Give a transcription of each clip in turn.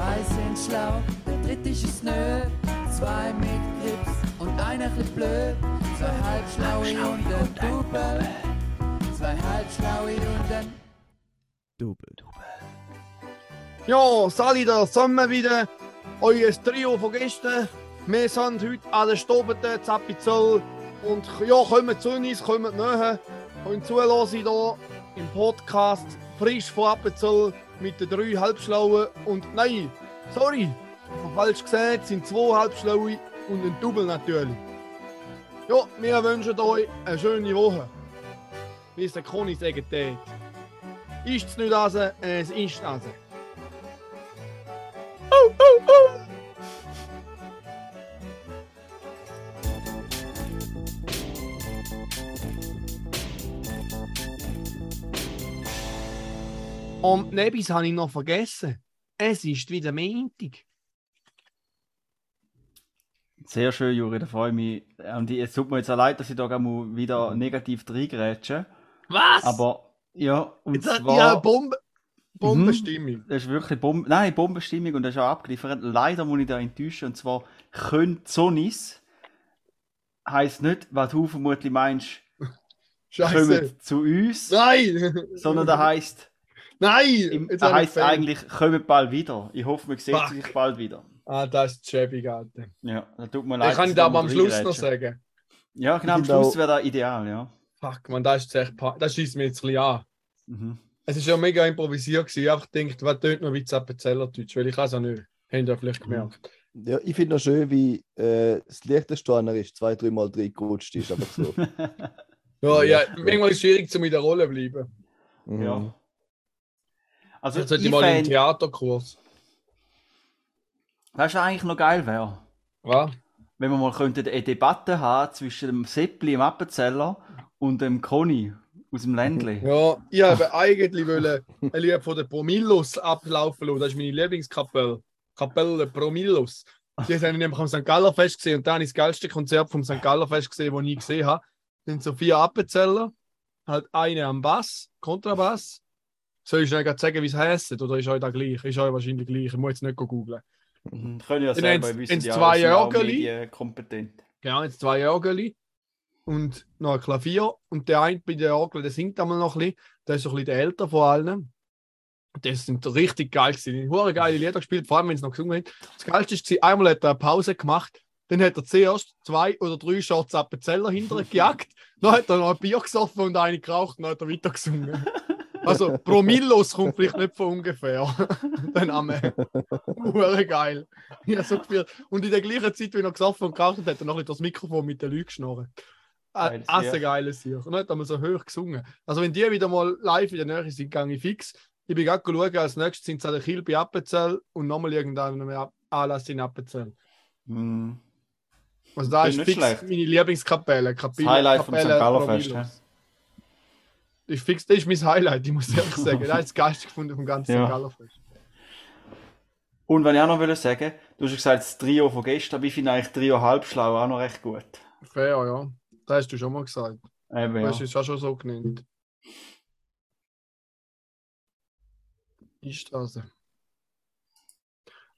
Zwei sind schlau, der dritte ist nö. Zwei mit Grips und einer bisschen blöd. Zwei halbschlaue und ein Double. Zwei halbschlaue und ein Double. Ja, Sali, da sind wir wieder. Euer Trio von gestern. Wir sind heute an der Stobete Zappizell. Und ja, kommen zu uns, kommen näher. Und zulassen hier im Podcast frisch von Appenzell mit den drei Halbschlauen. Und nein, sorry, falsch gesagt, es sind zwei Halbschlaue und ein Double natürlich. Ja, wir wünschen euch eine schöne Woche. Wie es der Conny sagen tät. Ist es nicht also, es ist also. Oh, oh, oh. Und nebis habe ich noch vergessen. Es ist wieder Montag. Sehr schön, Juri, da freue ich mich. Und es tut mir jetzt auch leid, dass ich da mal wieder negativ reingrätsche. Was? Aber ja, und Jetzt hat zwar, ja Bombe, Bombenstimmung. das ist wirklich Bombe, nein, Bombenstimmung und das ist auch abgeliefert. Leider muss ich da enttäuschen. Und zwar, können Sonis heisst nicht, was du vermutlich meinst, Scheiße. kommen zu uns, Nein! sondern da heisst, Nein! im, Jetzt da habe ich heisst eigentlich, kommen bald wieder. Ich hoffe, man sieht Fuck. sich bald wieder. Ah, das ist schäbig, Alter. Ja, da tut mir leid. Ich kann ich da aber am Schluss noch sagen. Ja, genau, am Schluss wäre das ideal, ja. Fuck, man, das ist echt. Das schießt mir jetzt ein bisschen an. Mhm. Es ist ja mega improvisiert. Gewesen. Ich habe einfach gedacht, was tönt noch wie Zappenzellerdeutsch, weil ich kann es auch nicht. Habt ihr vielleicht gemerkt. Ja, ich finde noch schön, wie äh, das Liechtensteiner ist, zwei, dreimal reingerutscht ist. Aber so. Ja, ja, manchmal ist es schwierig, zu mit der Rolle zu bleiben. Mhm. ja. Also, Jetzt sollte ich ich mal fänd, Theaterkurs. weißt du, was eigentlich noch geil wäre? Was? Wenn wir mal könnten eine Debatte haben zwischen dem Seppli im Appenzeller und dem Conny aus dem Ländli. Ja, ich habe eigentlich wollen ein Lied von den Promillos ablaufen lassen. Das ist meine Lieblingskapelle. Kapelle Promillos. Die haben nämlich am St. Galler Fest gesehen und dann ich das geilste Konzert vom St. Galler Fest gesehen, das ich gesehen habe. Das sind so vier Appenzeller, halt eine am Bass, Kontrabass. Soll ich grad sagen, wie es heisst? Oder ist euch da gleich? Ist euch wahrscheinlich gleich. Ich muss jetzt nicht googeln. Mhm. Können ja selber, haben's- wissen haben's ja, zwei sind ja auch Jörgeli. medienkompetent. Genau, jetzt zwei Orgeli und noch ein Klavier. Und der eine bei der Orgel, der singt einmal noch ein bisschen. Der ist so ein bisschen der älter von allen. Das sind richtig geil gewesen. Hure geile Lieder gespielt, vor allem wenn sie noch gesungen haben. Das Geilste war, einmal hat er eine Pause gemacht. Dann hat er zuerst zwei oder drei Shots Appenzeller hinterher gejagt. Dann hat er noch ein Bier gesoffen und eine geraucht und dann hat er weiter gesungen. Also Promillos kommt vielleicht nicht von ungefähr. Der Name. Hure geil. Ja, so gefühlt. Und in der gleichen Zeit, wie er gesoffen und geraucht hat, hat er noch das Mikrofon mit den Leuten Ah, ein Lied. geiles hier. Und hat mal so hoch gesungen. Also wenn die wieder mal live in der Nähe sind, gehe ich fix. Ich bin gerade schauen, als nächstes sind es an der Kiel bei Appenzell und nochmal irgendein Anlass in Appenzell. Mhm. Also da ist fix schlecht. meine Lieblingskapelle. Das Kapelle, Highlight vom St. Kapelle Galler Fest. Das ist fix, das ist mein Highlight, ich muss ehrlich sagen. Das ist das Geilste gefunden vom ganzen Ja. St. Galler Fest. Und wenn ich auch noch will sagen, du hast ja gesagt, das Trio von gestern, aber ich finde eigentlich Trio Halbschlau auch noch recht gut. Fair, ja. Das hast du schon mal gesagt. Eben, Du ja. hast auch schon so genannt. Ist das.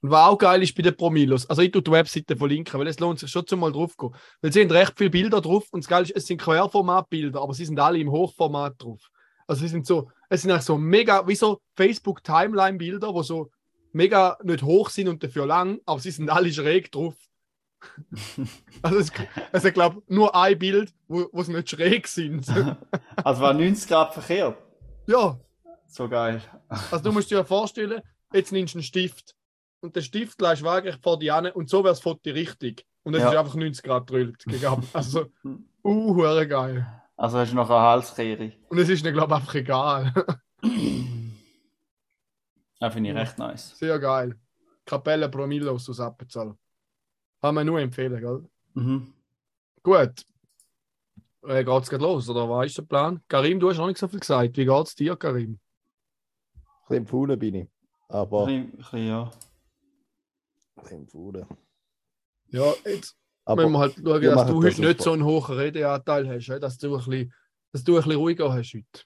Und was auch geil ist bei den Promilos, also ich tue die Webseite verlinken, weil es lohnt sich schon mal drauf gehen. Weil sie haben recht viele Bilder drauf und das Geile ist, es sind Querformatbilder, aber sie sind alle im Hochformat drauf. Also sie sind so, es sind eigentlich so mega, wie so Facebook-Timeline-Bilder, wo so mega nicht hoch sind und dafür lang, aber sie sind alle schräg drauf. also es, also ich glaube nur ein Bild, wo, wo sie nicht schräg sind. Also war 90 Grad verkehrt. ja, So geil. Also du musst dir ja vorstellen, jetzt nimmst du einen Stift und den Stift du wirklich vor die an und so wäre das Foto richtig. Und es Ja. ist einfach 90 Grad drüllt. Also, uh, hure geil. Also hast du noch eine Halskehre. Und es ist mir, glaube ich, einfach egal. Das finde ich recht nice. Sehr geil. Kapelle Promillos aus Appenzell. Kann man nur empfehlen, gell? Mhm. Gut. Äh, geht's gerade los, oder was ist der Plan? Karim, du hast noch nicht so viel gesagt. Wie geht's dir, Karim? Ein bisschen empfohlen bin ich. Aber Ein bisschen, ein bisschen, ja. Empfohlen. Ja, jetzt Aber müssen wir halt schauen, wir dass du das heute nicht so einen hohen Redeanteil hast, dass du ein bisschen, dass du ein bisschen ruhiger hast heute.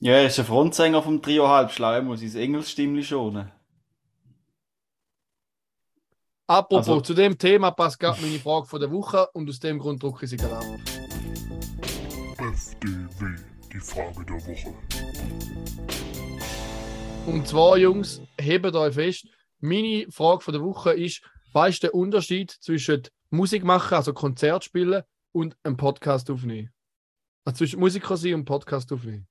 Ja, er ist ein Frontsänger vom Trio Halbschlau, er muss sein Engelsstimmli schonen. Apropos, Also- zu dem Thema passt gerade meine Frage von der Woche und aus dem Grund drücke ich sie gerade ab. FDW, die Frage der Woche. Und zwar, Jungs, hebt euch fest. Meine Frage von der Woche ist: Was ist der Unterschied zwischen Musik machen, also Konzert spielen, und einem Podcast aufnehmen? Also zwischen Musiker sein und Podcast aufnehmen.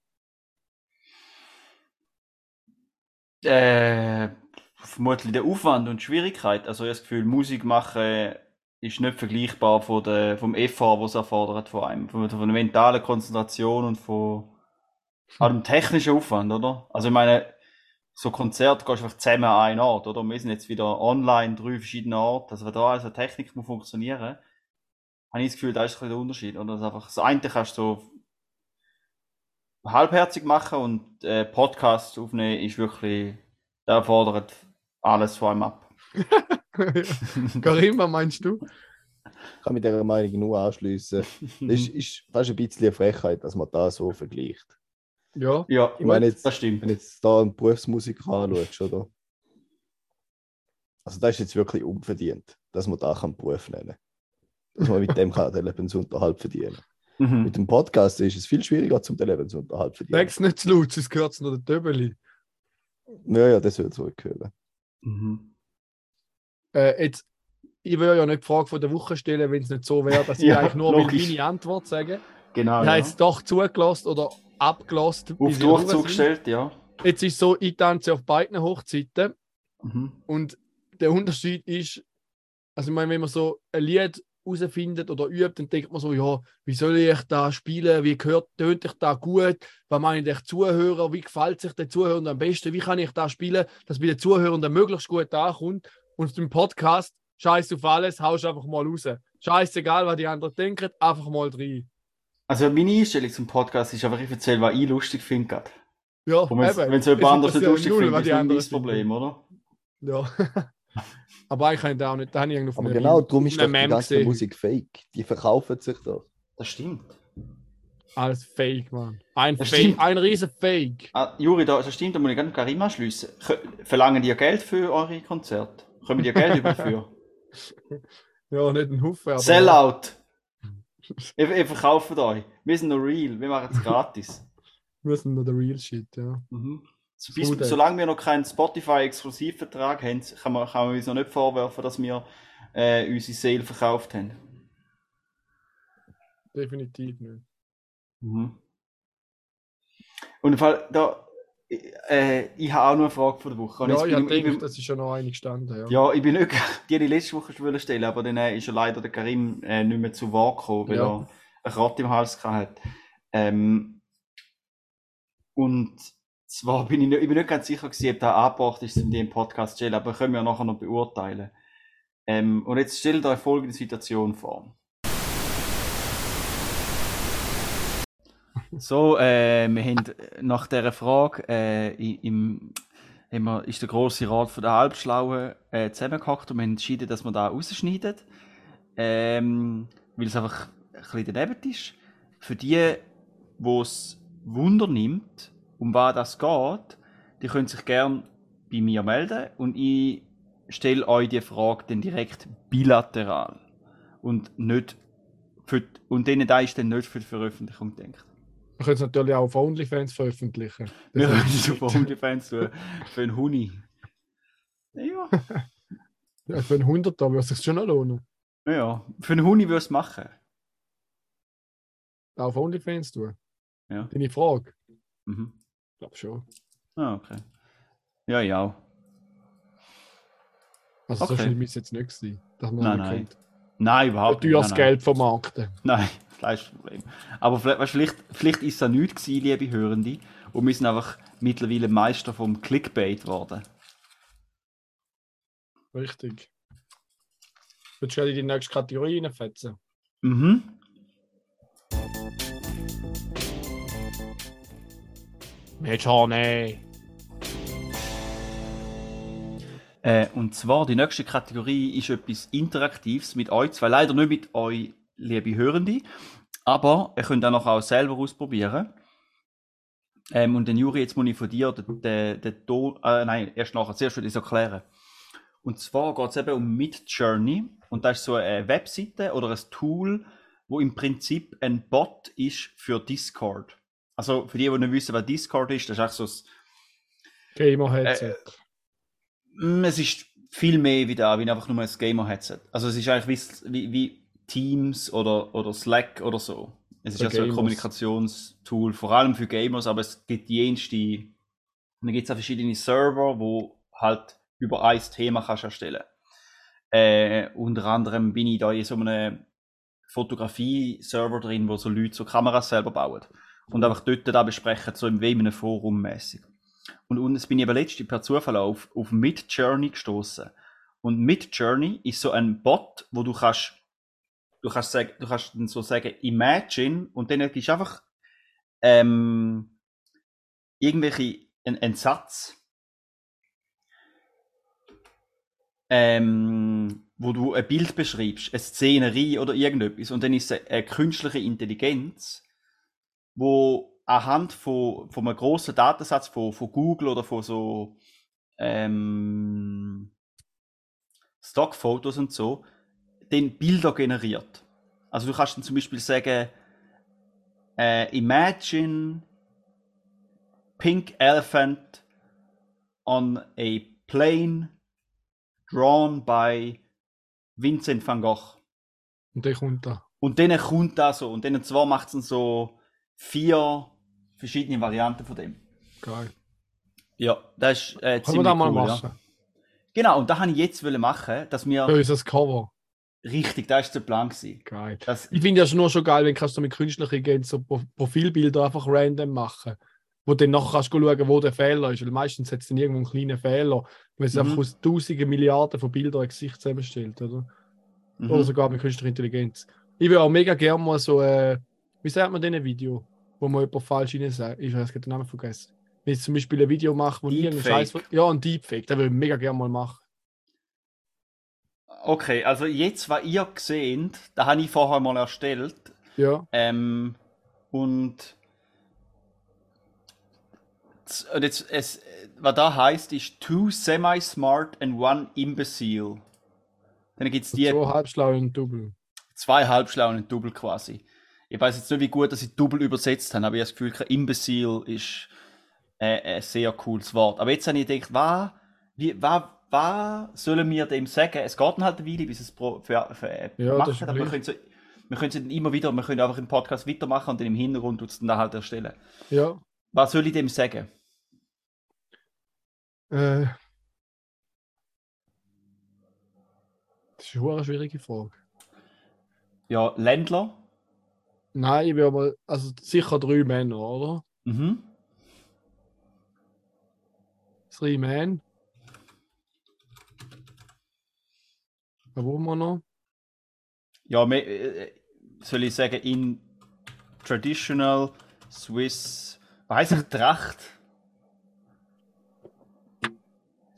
Äh, vermutlich der Aufwand und Schwierigkeit. Also ich habe das Gefühl, Musik machen ist nicht vergleichbar von der, vom Effort, was es erfordert von einem. Von, von der mentalen Konzentration und von auch dem technischen Aufwand, oder? Also ich meine, so Konzert gehst du einfach zusammen an einen Ort, oder? Wir sind jetzt wieder online, drei verschiedene Orte. Also wenn da also Technik muss funktionieren, habe ich das Gefühl, da ist ein bisschen der Unterschied, oder? Das einfach, das eine kannst du so halbherzig machen und äh, Podcast aufnehmen ist wirklich, der erfordert alles von einem ab. Karim, was meinst du? Ich kann mit dieser Meinung nur anschließen. Das ist, ist fast ein bisschen eine Frechheit, dass man das so vergleicht. Ja. ja, Ich meine jetzt, das stimmt. wenn du jetzt da einen Berufsmusiker anschaust, oder? Also das ist jetzt wirklich unverdient, dass man da einen Beruf nennen kann. Dass man mit dem kann den Lebensunterhalt verdienen Mhm. Mit dem Podcast ist es viel schwieriger, zum den Lebensunterhalt zu verdienen. Sag's nicht zu laut, sonst gehört es noch der Töbeli. Ja, ja, das wird zurückhören. Mhm. Äh, jetzt, ich will ja nicht die Frage von der Woche stellen, wenn es nicht so wäre, dass ich Ja, eigentlich nur meine Antwort sagen. Genau. Ich Ja. habe jetzt doch zugelassen oder abgelassen. Auf Durchzug gestellt, ja. Jetzt ist so, ich tanze auf beiden Hochzeiten Mhm. und der Unterschied ist, also ich meine, wenn man so ein Lied herausfindet oder übt, dann denkt man so, ja, wie soll ich da spielen, wie gehört, tönt ich da gut, was meine ich Zuhörer, wie gefällt sich der Zuhörer am besten, wie kann ich da spielen, dass bei den Zuhörern möglichst gut ankommt und im Podcast, scheiß auf alles, haust einfach mal raus. Scheißegal, was die anderen denken, einfach mal rein. Also meine Einstellung zum Podcast ist einfach, ich erzähle, was ich lustig finde. Ja, Und wenn es jemand anderes nicht lustig findet, ist die nicht mein Problem, oder? Ja. Aber eigentlich habe ich da auch nicht, da habe ich irgendwo auf Aber genau darum ist doch die ganze. Musik fake. Die verkaufen sich doch. Das stimmt. Alles Fake, Mann. Ein Das Fake, stimmt. ein riesen Fake. Ah, Juri, da, das stimmt, da muss ich gerne Karim anschliessen. Verlangen die Geld für eure Konzerte? Kommen die Geld über dafür? Ja, nicht ein Haufen, aber. Sellout! ihr, ihr verkauft euch. Wir sind noch real, wir machen es gratis. Wir sind noch der Real Shit, ja. Mhm. So, bis, solange wir noch keinen Spotify-Exklusivvertrag haben, kann man, kann man uns noch nicht vorwerfen, dass wir äh, unsere Seele verkauft haben. Definitiv nicht. Mhm. Und im Fall, da, äh, ich habe auch noch eine Frage von der Woche. Ja, ich denke, ich bin, das ist schon noch eine gestanden, ja. ja, ich bin nicht, die ich letzte Woche schon stellen, aber dann äh, ist ja leider der Karim äh, nicht mehr zu Wort gekommen, weil Ja. er einen Krat im Hals gehabt hat. Ähm, und zwar bin ich, nicht, ich bin nicht ganz sicher gewesen, ob der angebracht ist, um die im Podcast zu stellen, aber können wir nachher noch beurteilen. Ähm, und jetzt stellt euch folgende Situation vor. So, äh, wir haben nach dieser Frage äh, im, wir, ist der große Rat von der Halbschlauen äh, zusammengehackt und wir haben entschieden, dass wir da rausschneiden. Ähm, weil es einfach ein bisschen daneben ist. Für die, wo es Wunder nimmt, um was das geht, die können sich gern bei mir melden und ich stelle euch die Frage dann direkt bilateral. Und nicht für, und denen da ist dann nicht für die Veröffentlichung gedacht. Wir können es natürlich auch auf OnlyFans veröffentlichen. Wir Das können ist- es auf OnlyFans tun. Für einen Huni. Ja. ja, für einen Hunderter würde es sich schon noch lohnen. Ja. Für einen Huni würde es machen. Auf OnlyFans tun. Ja. Deine Frage? Mhm. Ich glaube schon. Ah, okay. Ja, ja. Also so Okay. schlimm ist es jetzt nicht gewesen. Dass man Nein, nein. kennt. Nein, überhaupt nicht. Teures Nein, nein. Geld vermarkten. Nein, das ist das Problem. Aber vielleicht, weißt, vielleicht, vielleicht ist es auch nichts gewesen, liebe Hörende. Und wir sind einfach mittlerweile Meister vom Clickbait geworden. Richtig. Willst du in die nächste Kategorie reinfetzen? Mhm. Mensch, nee. Äh, und zwar, die nächste Kategorie ist etwas Interaktives mit euch zwei. Leider nicht mit euch, liebe Hörende. Aber ihr könnt auch noch auch selber ausprobieren. Ähm, und den Juri, jetzt muss ich von dir den, den, den Ton, äh, nein, erst nachher, zuerst will ich es erklären. Und zwar geht es eben um Midjourney. Und das ist so eine Webseite oder ein Tool, wo im Prinzip ein Bot ist für Discord. Also für die, die nicht wissen, was Discord ist, das ist echt so ein Gamer-Headset. Mm, Es ist viel mehr wie da, wie einfach nur ein Gamer-Headset. Also es ist eigentlich wie, wie Teams oder, oder Slack oder so. Es ist ja so ein. Kommunikationstool, vor allem für Gamers, aber es gibt jenste, dann gibt es auch verschiedene Server, wo halt über ein Thema kannst erstellen. Äh, unter anderem bin ich da in so einem Fotografie-Server drin, wo so Leute so Kameras selber bauen. Und einfach dort da besprechen, so im einem Forum mäßig. Und, und jetzt bin ich aber letztens per Zufall auf, auf Midjourney gestoßen. Und Midjourney ist so ein Bot, wo du kannst, du kannst sagen, du kannst dann so sagen, Imagine, und dann gibst du einfach ähm, irgendwelche, ein, ein Satz, ähm, wo du ein Bild beschreibst, eine Szenerie oder irgendetwas, und dann ist es eine künstliche Intelligenz, wo anhand von, von einem grossen Datensatz von, von Google oder von so ähm, Stockfotos und so, den Bilder generiert. Also du kannst dann zum Beispiel sagen, äh, imagine pink elephant on a plane drawn by Vincent van Gogh. Und der kommt da. Und dann kommt das so. Und dann zwar macht es so vier verschiedene Varianten von dem. Geil. Ja, das ist äh, Können wir ziemlich das mal cool, machen? Ja. Genau, und da habe ich jetzt machen, dass wir Für unser Cover. Richtig, das ist der Plan gewesen. Geil. Das, Ich finde das nur schon geil, wenn kannst du mit künstlicher Intelligenz so Pro- Profilbilder einfach random machen. Wo du dann nachher kannst du schauen, wo der Fehler ist. Weil meistens hat es dann irgendwo einen kleinen Fehler, wenn es Mhm. einfach aus tausenden Milliarden von Bildern ein Gesicht zusammenstellt, oder? mhm. Oder sogar mit künstlicher Intelligenz. Ich will auch mega gerne mal so, äh, wie sagt man denn ein Video, wo man jemand falsch rein sagt? Ich habe den Namen vergessen. Wenn ich zum Beispiel ein Video mache, wo irgendein Deepfake. Scheiß. Ja, ein Deepfake, das würde ich mega gerne mal machen. Okay, also jetzt, was ihr seht, da habe ich vorher mal erstellt. Ja, Ähm, und und jetzt, es, was da heißt, ist two semi-smart and one imbecile. Dann gibt es die so halbschlau und Double. zwei halbschlau und Double quasi. Ich weiß jetzt nicht, wie gut dass sie Double übersetzt haben, aber ich habe das Gefühl, kein Imbecile ist äh, ein sehr cooles Wort. Aber jetzt habe ich gedacht, was, wie, was, was sollen wir dem sagen? Es geht dann halt eine Weile, bis es pro, für, für, äh, Ja, macht, aber wir können, so, wir können es dann immer wieder, wir können einfach im Podcast weitermachen und dann im Hintergrund uns dann halt erstellen. Ja. Was soll ich dem sagen? Äh, das ist eine schwierige Frage. Ja, Ländler. Nein, ich will aber, also sicher drei Männer, oder? Mhm. Drei Männer. Wollen wir noch? Ja, me, äh, soll ich sagen, in traditional Swiss, was heißt ich, Tracht?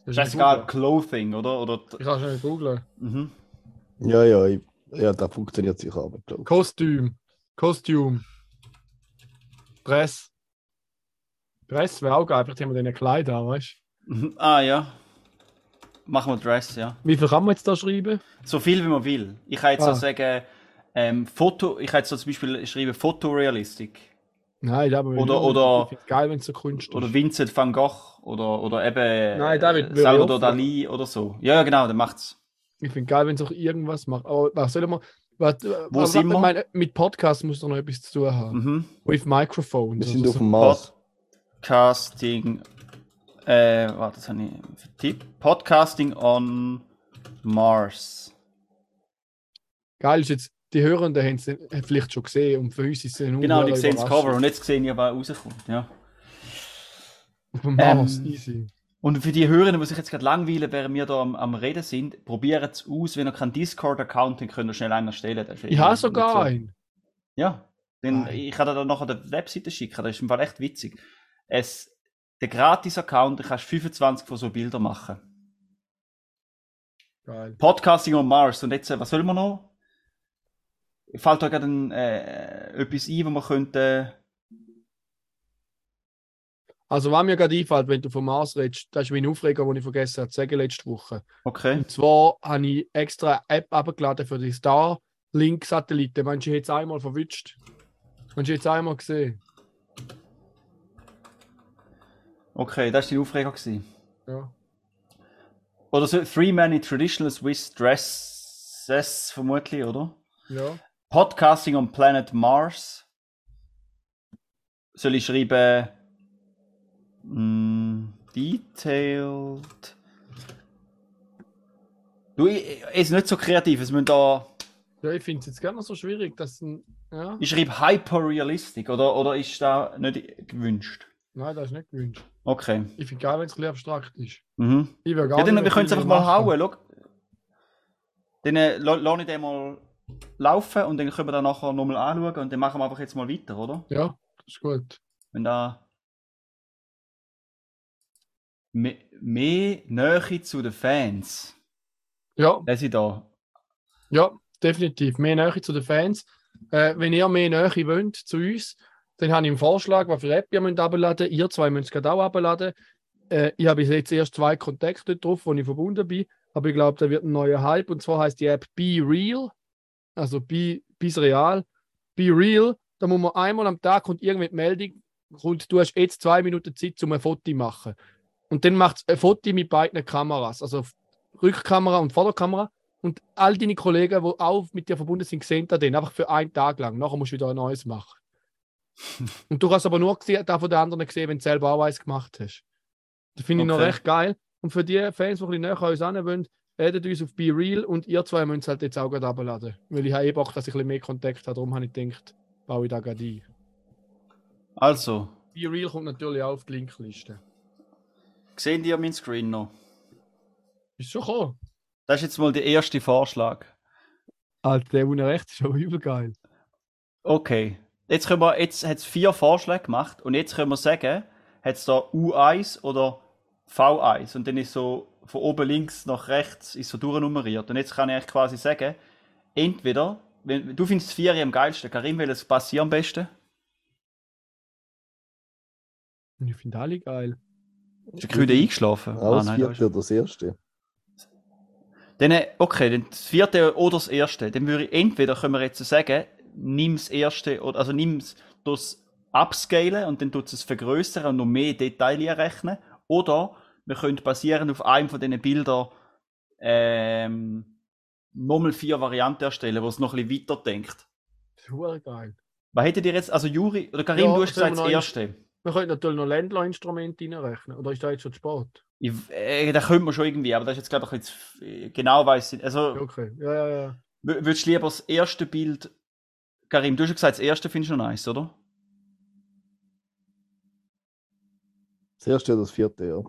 Das Scheißegal, Clothing, oder? oder Ich kann schnell googeln. mhm. Ja, ja, ich, ja, das funktioniert sicher, aber glaube Kostüm. Kostüm. Dress. Dress wäre auch geil, vielleicht haben wir den Kleid an, weißt du? Ah ja. Machen wir Dress, ja. Wie viel kann man jetzt da schreiben? So viel wie man will. Ich kann jetzt Ah. so sagen, ähm, Foto, ich kann jetzt so zum Beispiel schreiben Fotorealistik. Nein, da will ich Oder- oder- Ich finde es geil, wenn es so Kunst Oder ist. Vincent van Gogh oder, oder eben Nein, David, äh, würde Salvador Dali oder so. Ja, ja, genau, dann macht's. Ich finde geil, wenn es auch irgendwas macht. Aber was soll man. Was, Wo was, sind wir? meine, mit Podcast muss doch noch etwas zu tun haben. Mhm. With Microphones. Wir sind oder auf so. dem Mars. Podcasting. Äh, warte, das habe ich vertippt. Podcasting on Mars. Geil ist jetzt, die Hörenden haben es vielleicht schon gesehen und für uns ist es eine Genau, die sehen das. Cover und jetzt sehen die, was rauskommt. Ja. Auf dem Mars, Ähm, easy. Und für die Hörenden, die sich jetzt gerade langweilen, während wir da am, am Reden sind, probiert es aus. Wenn ihr keinen Discord-Account habt, könnt ihr schnell einen erstellen. Ich irgendwie habe sogar so- einen. Ja. Geil. ich kann dir dann nachher die Webseite schicken. Das ist im Fall echt witzig. Es, der Gratis-Account, da kannst du 25 von so Bildern machen. Geil. Podcasting on Mars. Und jetzt, äh, was soll man noch? Fällt da gerade ein, äh, etwas ein, wo man könnte. Also, was mir gerade einfällt, wenn du vom Mars redest, das ist mein Aufreger, den ich vergessen habe zu sagen letzte Woche. Okay. Und zwar habe ich extra eine App abgeladen für die Starlink-Satelliten. Meinst du, ich hätte es einmal verwünscht? Meinst du, ich hätte es einmal gesehen? Okay, das war dein Aufreger. Gewesen. Ja. Oder so Three Many Traditional Swiss Dresses, vermutlich, oder? Ja. Podcasting on Planet Mars. Soll ich schreiben? Mm, detailed. Du, ich, ich- ist nicht so kreativ. Es müssen da. ja ich finde es jetzt gar nicht so schwierig, dass ein. Ja. Ich schreibe hyperrealistic oder, oder ist da nicht gewünscht? Nein, das ist nicht gewünscht. Okay. Ich finde geil, wenn es ein bisschen abstrakt ist. Mhm. Ich will gar Ja, dann, wir können es einfach mal hauen. Schau. Dann äh, la- lasse ich den mal laufen und dann können wir dann nachher nochmal anschauen und dann machen wir einfach jetzt mal weiter, oder? Ja, das ist gut. Wenn da Me mehr Nähe zu den Fans. Ja, Das ist da. ja, definitiv. Mehr Nähe zu den Fans. Äh, wenn ihr mehr Nähe wollt zu uns, dann habe ich einen Vorschlag, was für App ihr müsst abladen Ihr zwei müsst gerade auch abladen. Äh, ich habe jetzt erst zwei Kontakte drauf, wo ich verbunden bin. Aber ich glaube, da wird ein neuer Hype. Und zwar heißt die App Be Real. Also Be, bis real. Be Real. Da muss man einmal am Tag kommt irgendwann die Meldung, kommt, du hast jetzt zwei Minuten Zeit, um ein Foto zu machen. Und dann macht es ein Foto mit beiden Kameras. Also Rückkamera und Vorderkamera. Und all deine Kollegen, die auch mit dir verbunden sind, sehen das dann einfach für einen Tag lang. Nachher musst du wieder ein neues machen. und du hast aber nur gesehen, da von den anderen gesehen, wenn du selber auch eins gemacht hast. Das finde ich noch Okay. recht geil. Und für die Fans, die ein bisschen näher an uns ran wollen, redet uns auf Be Real und ihr zwei müsst es halt jetzt auch gerade abladen. Weil ich habe eh Bock, dass ich ein bisschen mehr Kontakt habe. Darum habe ich gedacht, baue ich da gerade ein. Also, Be Real kommt natürlich auch auf die Linkliste. sehen die meinen Screen noch? Ist schon gekommen. Das ist jetzt mal der erste Vorschlag. Alter, der ohne rechts ist aber übel geil. Okay. Jetzt, können wir, jetzt hat es vier Vorschläge gemacht und jetzt können wir sagen, hat es da U1 oder V1 und dann ist so von oben links nach rechts ist so durchnummeriert. Und jetzt kann ich eigentlich quasi sagen, entweder, wenn, du findest vier am geilsten, Karim, welches passiert am besten? Ich finde alle geil. Ist der Küde eingeschlafen? Auch das nein, da vierte oder das erste. Dann, äh, okay, dann das vierte oder das erste. Dann würde ich entweder, können wir jetzt so sagen, nimm das erste, oder, also nimm das upscalen und dann tut es vergrößern und noch mehr Details rechnen. Oder wir können basierend auf einem von diesen Bildern ähm, nochmal vier Varianten erstellen, wo es noch ein bisschen weiter denkt. Das ist verdammt geil. Was hättet ihr jetzt, also Juri, oder Karim, Ja, du hast gesagt das erste. Wir können natürlich noch Ländlerinstrumente reinrechnen. Oder ist das jetzt schon zu spät? Ich, äh, da könnte man schon irgendwie, aber das ist jetzt glaube ich jetzt äh, genau weiß ich. Also, Okay. Ja, ja, ja. Würdest du lieber das erste Bild. Karim, du hast schon gesagt, das erste findest du noch nice, oder? Das erste oder das vierte, ja.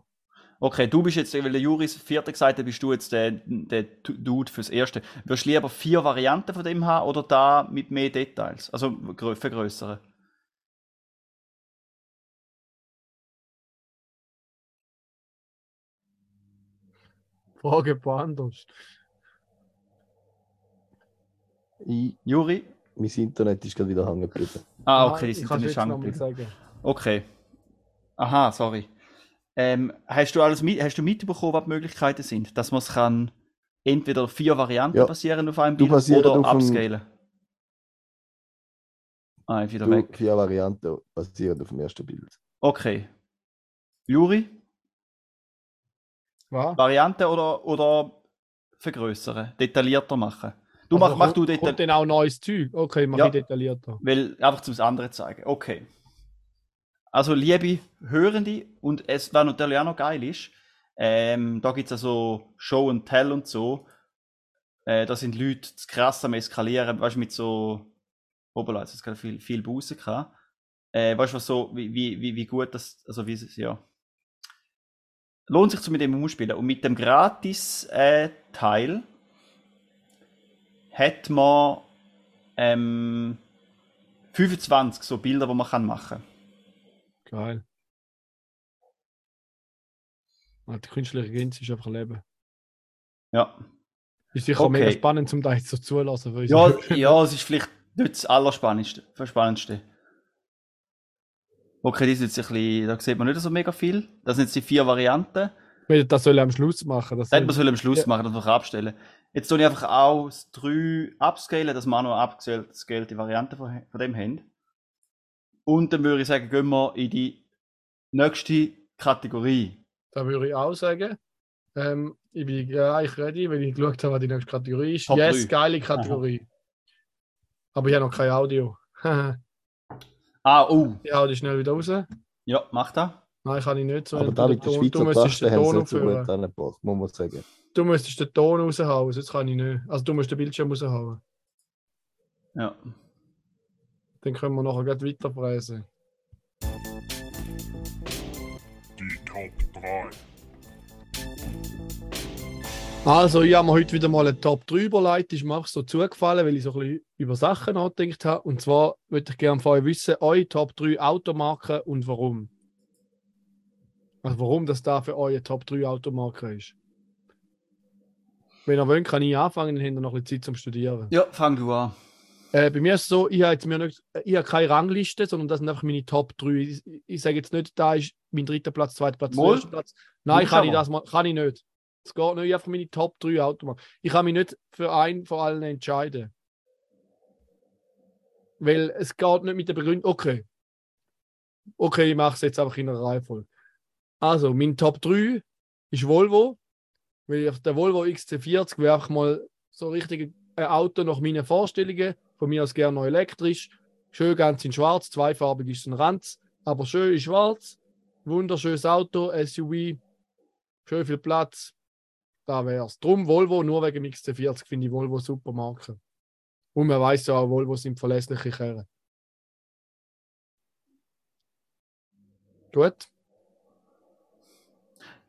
Okay, du bist jetzt, weil der Juri das vierte gesagt hat, bist du jetzt der, der Dude fürs erste. Würdest du lieber vier Varianten von dem haben oder da mit mehr Details? Also grö- vergrößern? Frage. Ich, Juri? Mein Internet ist gerade wieder hängen geblieben. Ah, okay, nicht jetzt nochmal angeblieben. sagen. Okay. Aha, sorry. Ähm, hast du alles mit, hast du mitbekommen, was die Möglichkeiten sind? Dass man es kann entweder vier Varianten Ja. basieren auf einem Bild oder auf dem- upscalen? Ah, ist wieder Du, weg. vier Varianten basierend auf dem ersten Bild. Okay. Juri, Was? Variante oder, oder vergrößern, detaillierter machen? Du Also mach, mach kommt- du Kommt detail, dann auch neues Zeug? Okay, mach Ja. ich detaillierter. weil einfach zum anderen zeigen. Okay. Also liebe Hörende und es was natürlich auch noch geil ist, ähm, da gibt es also Show and Tell und so. Äh, da sind Leute zu krass am eskalieren, weißt du, mit so Hoppala, jetzt gerade viel, viel Buße gehabt. Äh, weißt du, was so, wie, wie, wie, gut das, also wie es, ja. Lohnt sich zu mit dem umspielen. Und mit dem Gratis-Teil hat man ähm, 25 so Bilder, die man kann machen Geil. Ah, Die künstliche Grenze ist einfach ein Leben. Ja. Ist sicher Okay. mega spannend, um da jetzt so zulassen. Ja, ja, es ist vielleicht nicht das Allerspannendste. Verspannendste. Okay, die sind jetzt ein bisschen, da sieht man nicht so mega viel. Das sind jetzt die vier Varianten. Das soll am Schluss machen. Das Das soll, man soll am Schluss Ja. machen, das einfach abstellen. Jetzt tue ich einfach auch das 3 upscalen, dass wir auch noch eine abgescalte Variante von, von dem haben. Und dann würde ich sagen, gehen wir in die nächste Kategorie. da würde ich auch sagen. Ähm, ich bin gleich ready, weil ich geschaut habe, was die nächste Kategorie ist. Top yes, drei. geile Kategorie. Aber ich habe noch kein Audio. Ah, oh. ich hau die schnell wieder raus. Ja, mach das. Nein, kann ich nicht so. Aber Du- da mit der Schweizer Taste haben sie nicht so gut angebracht, muss man sagen. Du müsstest den Ton raushauen, sonst kann ich nicht. Also du musst den Bildschirm raushauen. Ja. Dann können wir nachher gleich weiterfräsen. Die Top 3. Also, ich habe mir heute wieder mal eine Top 3 überlegt. Ist mir einfach so zugefallen, weil ich so ein bisschen über Sachen nachgedacht habe. Und zwar würde ich gerne von euch wissen, eure Top 3 Automarken und warum. Also, warum das da für euch eine Top 3 Automarke ist. Wenn ihr wollt, kann ich anfangen, dann habt ihr noch ein bisschen Zeit zum Studieren. Ja, fang du an. Äh, bei mir ist es so, ich habe jetzt mir nicht, ich habe keine Rangliste, sondern das sind einfach meine Top 3. Ich, ich sage jetzt nicht, da ist mein dritter Platz, zweiter Platz, erster Platz. Nein, kann ich das mal, kann ich nicht. Es geht nicht, ich habe einfach meine Top 3 Automarken. Ich kann mich nicht für einen von allen entscheiden. Weil es geht nicht mit der Begründung, okay. Okay, ich mache es jetzt einfach in einer Reihenfolge. Also, mein Top 3 ist Volvo. Weil der Volvo XC40 wäre einfach mal so richtig ein Auto nach meinen Vorstellungen. Von mir aus gerne noch elektrisch. Schön ganz in schwarz, zweifarbig ist es ein Ranz, aber schön in schwarz. Wunderschönes Auto, SUV, schön viel Platz. Da wär's. Drum Volvo, nur wegen dem XC40 finde ich Volvo super Marke. Und man weiß ja auch, Volvo sind verlässliche Kerren. Gut.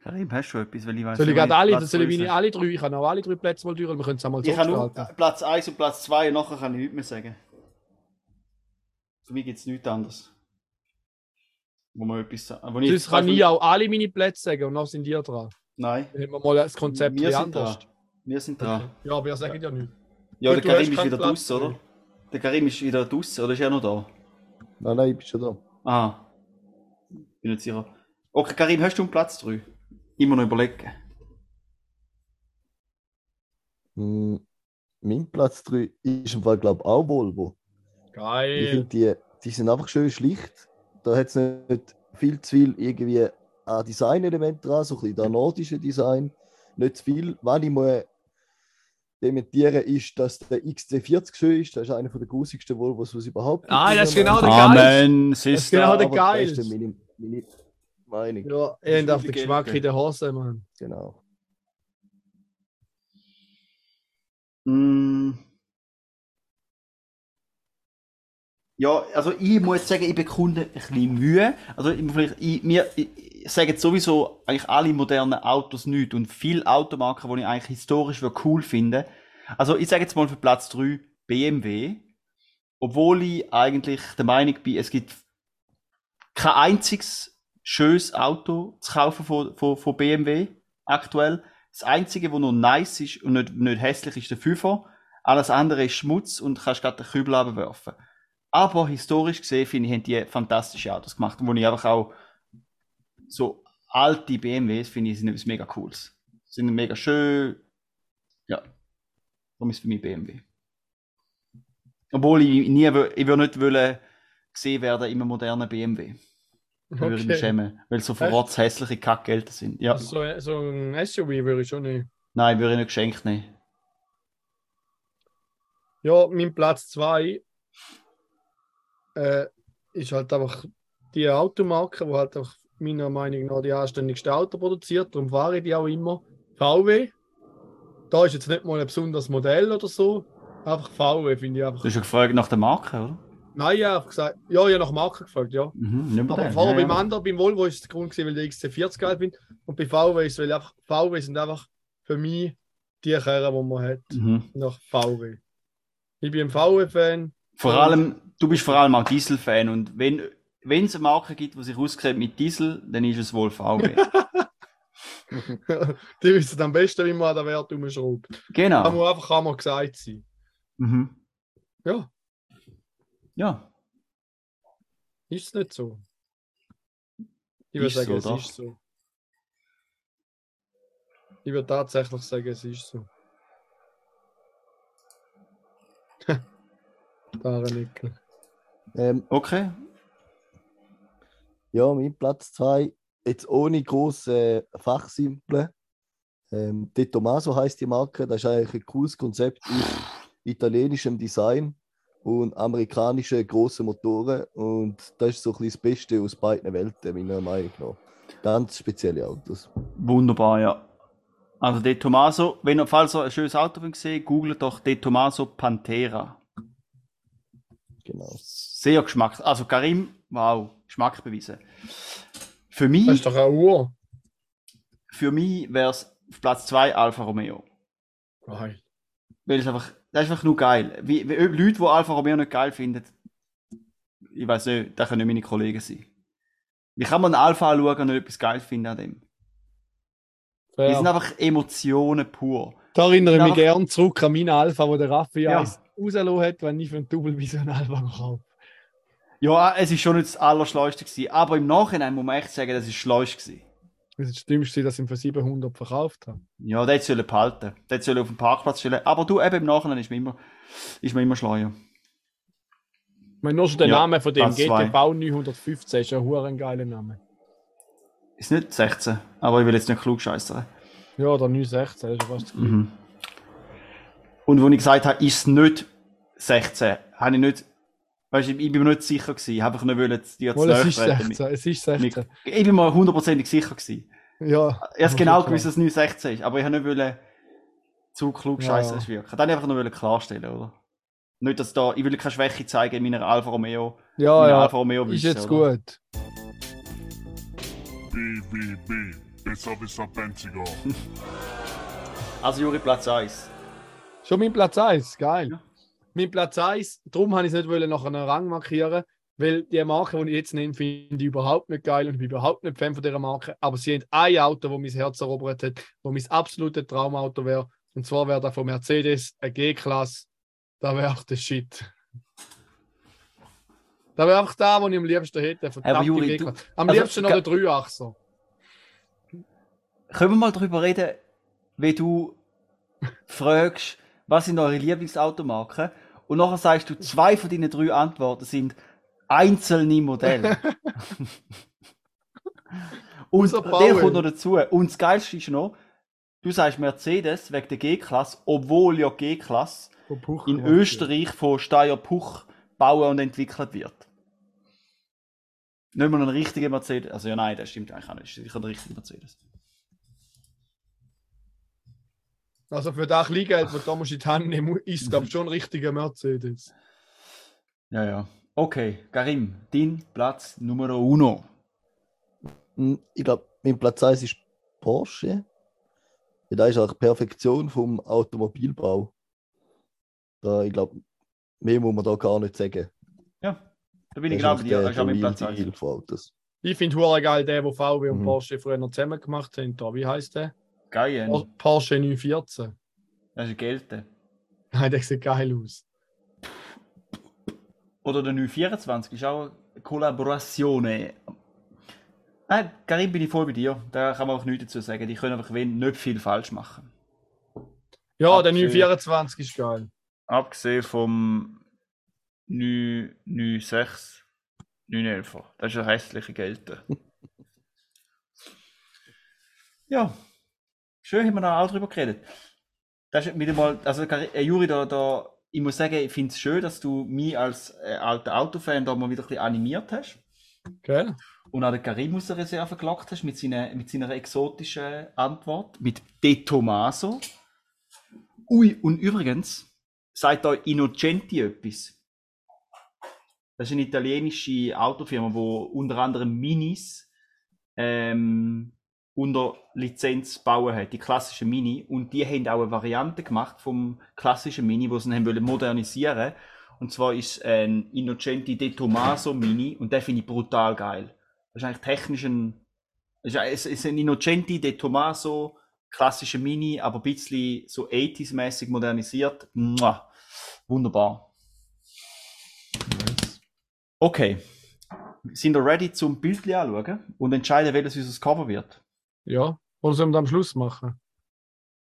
Karim, hast du etwas? Weil ich weiss Soll ich nicht, gerade alle, Platz soll ich alle drei, ich kann auch alle drei Plätze mal durch, wir können es einmal so Ich habe nur. Platz 1 und Platz 2 und nachher kann ich nichts mehr sagen. Für mich gibt es nichts anderes. Wo man etwas sagen wo ich Sonst kann ich auch alle meine Plätze sagen und dann sind die dran. Nein, Dann haben wir mal das Konzept wir sind anders. dran. Wir sind dran. Ja, aber ihr sagt ja nicht. Ja, Gut, der Karim ist wieder draußen, oder? Der Karim ist wieder draußen, oder ist er noch da? Nein, nein, ich bin schon da. Ah. Bin nicht sicher. Okay, Karim, hast du einen Platz 3? Immer noch überlegen. Hm, mein Platz 3 ist im Fall, glaube ich, auch Volvo. Ich Geil. finde, die, die sind einfach schön schlicht. Da hat es nicht viel zu viel irgendwie an Designelement dran, so ein bisschen das nordische Design. Nicht zu viel. Was ich muss dementieren ist, dass der XC40 schön ist. Das ist einer der grusigsten Volvos, was es überhaupt gibt. Ah, das ist genau der Amen, Das ist genau der Geil. Meine, Meinung. Ja, habt auf den Geschmack in der Hose, Mann. Genau. Mm. Ja, also ich muss sagen, ich bekunde ein bisschen Mühe. Also ich, muss vielleicht, ich, mir, ich, ich sage jetzt sowieso eigentlich alle modernen Autos nicht und viele Automarken, die ich eigentlich historisch cool finde. Also ich sage jetzt mal für Platz 3 BMW. Obwohl ich eigentlich der Meinung bin, es gibt kein einziges schönes Auto zu kaufen von, von, von BMW aktuell. Das einzige, wo noch nice ist und nicht, nicht hässlich ist der Fünfer. Alles andere ist Schmutz und kannst gerade den Kübel abwerfen. Aber historisch gesehen, finde ich, haben die fantastische Autos gemacht, wo ich einfach auch so alte BMWs finde sind etwas mega cooles. Sind mega schön. Ja. Darum ist für mich BMW. Obwohl ich nie, ich würde nicht wollen gesehen werden in einem modernen BMW. Würde ich Okay. schämen, weil so verrotzt hässliche Kackgelder sind. Ja. So, so ein SUV würde ich schon nicht. Nein, würde ich nicht geschenkt nehmen. Ja, mein Platz 2 äh, ist halt einfach die Automarke, die halt auch meiner Meinung nach die anständigsten Auto produziert. Darum fahre ich die auch immer. VW. Da ist jetzt nicht mal ein besonderes Modell oder so. Einfach VW finde ich einfach. Du hast ja gefragt nach der Marke, oder? Nein, ich habe einfach gesagt, ja, ich habe nach Marke gefragt, ja. Mhm, Aber Modell. vorher ja, beim ja. anderen, beim Volvo ist es der Grund gewesen, weil der XC40 geil bin. Und bei VW ist es, weil einfach VW sind einfach für mich die Kerren, die man hat, Mhm. nach VW. Ich bin ein VW-Fan. Vor allem, du bist vor allem auch Diesel-Fan und wenn wenn es eine Marke gibt, die sich aussieht mit Diesel, dann ist es wohl VW. die wissen am besten, wie man an der Wert umschraubt. Genau. muss einfach einmal gesagt sein. Mhm. Ja, Ja. ist es nicht so. Ich würde sagen, so, es doch. ist so. Ich würde tatsächlich sagen, es ist so. Darenickel. Ähm, Okay. ja, mein Platz 2, jetzt ohne grosse Fachsimple. Ähm, De Tomaso heißt die Marke, das ist eigentlich ein cooles Konzept aus italienischem Design und amerikanische große Motoren. Und das ist so ein bisschen das Beste aus beiden Welten, meiner Meinung nach. Ganz spezielle Autos. Wunderbar, ja. Also De Tomaso, wenn ihr falls ihr ein schönes Auto sehen, googelt doch De Tomaso Pantera. Genau. Sehr Geschmack. Also Karim, wow, Geschmack bewiesen. Für mich, Das ist doch eine Uhr. für mich wäre es auf Platz 2 Alfa Romeo. Geil. Weil es einfach, das ist einfach nur geil. Wie, wie Leute, die Alfa Romeo nicht geil finden, ich weiß nicht, das können nicht meine Kollegen sein. Wie kann man einen Alfa anschauen und nicht etwas geil finden an dem? Die sind Fair. einfach Emotionen pur. Da erinnere ich mich einfach- gern zurück an meinen Alpha, wo der Raffi Ja. rausgelassen hat, wenn ich für einen Double Vision Alpha gekauft Ja, es ist schon nicht das Allerschleuste gewesen, aber im Nachhinein muss man echt sagen, das ist schleust gewesen. Das ist das Dümmste, dass ich ihn für 700 verkauft habe. Ja, der soll behalten. Der soll auf dem Parkplatz stellen. Aber du, eben im Nachhinein ist mir immer, ist mir immer schleuer. Ich meine, nur schon der Ja, Name von dem zwei. GT-Bau 915 ist ein huren geiler Name. Ist nicht 16, aber ich will jetzt nicht klug scheißern. Ja, der 916, das ist fast Mhm. Und wo ich gesagt habe, ist es nicht 16, habe ich nicht, weißt du, ich bin mir nicht sicher gewesen. Ich habe einfach nicht wollen, dir zu Wohl, es ist treten. 16. Es ist Mit- 16. Ich bin mir hundertprozentig sicher gewesen. Ja. Ich habe genau gewusst, dass es nicht 16 ist, aber ich habe nicht wollen, zu klug scheiße ja. wirken. Ich einfach nur wollen klarstellen, oder? Nicht, dass da, ich will keine Schwäche zeigen in meiner Alfa Romeo. Ja, ja. Alfa Romeo Ist jetzt oder? gut. BWB. Besserwisser Benziger. Also Juri, Platz 1. Schon mein Platz 1, geil. Ja. Mein Platz 1, darum habe ich es nicht wollen nach einem Rang markieren, weil die Marke, die ich jetzt nehme, finde ich überhaupt nicht geil und ich bin überhaupt nicht Fan von dieser Marke. Aber sie haben ein Auto, das mein Herz erobert hat, wo mein absolutes Traumauto wäre. Und zwar wäre das von Mercedes, ein G-Klasse. Da wäre auch der Shit. Da wäre einfach da, wo ich am liebsten hätte. Verdammte Juri, G-Klasse. Am also, liebsten noch der 3-Achser. Können wir mal darüber reden, wie du fragst, was sind eure Lieblingsautomarken? Und nachher sagst du, zwei von deinen drei Antworten sind einzelne Modelle. Und der kommt noch dazu. Und das Geilste ist noch, du sagst Mercedes wegen der G-Klasse, obwohl ja G-Klasse in. Österreich von Steyr Puch bauen und entwickelt wird. Nicht mal ein richtiger Mercedes. Also ja, nein, das stimmt eigentlich auch nicht. Das ist sicher ein richtiger Mercedes. Also für das Kleingeld, das da musst du in die Hand nehmen, ist es, glaube schon ein richtiger Mercedes. Ja, ja. Okay, Karim, dein Platz Nummer uno. Ich glaube, mein Platz 1 ist Porsche. Ja, da ist auch die Perfektion vom Automobilbau. Da, ich glaube, mehr muss man da gar nicht sagen. Ja, da bin ich Das genau bei dir. Das ist auch mein Platz Real 1. Deal von Autos. Ich finde hure geil, der, wo VW und Mhm. Porsche früher noch zusammen gemacht haben. Da, wie heißt der? Geil. Por- Porsche 914. Das ist ein Gelte. Nein, der sieht geil aus. Oder der 924 ist auch eine Kollaboration. Nein, Karim, bin ich voll bei dir. Da kann man auch nichts dazu sagen. Die können einfach wen- nicht viel falsch machen. Ja, der Absolut. 924 ist geil. Abgesehen vom 996, 911. Das ist eine hässliche Gelte. ja, schön haben wir da auch drüber geredet. Das ist wieder mal, also äh, Juri, da, da, ich muss sagen, ich finde es schön, dass du mich als äh, alter Autofan da mal wieder ein bisschen animiert hast Gell? und auch den Karim aus der Reserve gelockt hast mit seiner, mit seiner exotischen Antwort, mit De Tomaso. Ui, und übrigens, sagt euch Innocenti etwas? Das ist eine italienische Autofirma, wo unter anderem Minis ähm, unter Lizenz bauen hat, die klassische Mini. Und die haben auch eine Variante gemacht vom klassischen Mini, wo sie ihn haben modernisieren Und zwar ist ein Innocenti De Tomaso Mini und den finde ich brutal geil. Das ist eigentlich technisch ein, es ist- ein Innocenti De Tomaso, klassische Mini, aber ein bisschen so 80s-mäßig modernisiert. Mua. Wunderbar. Okay. sind ihr ready zum Bildchen anschauen und entscheiden, welches unser Cover wird? Ja. Oder sollen wir das am Schluss machen?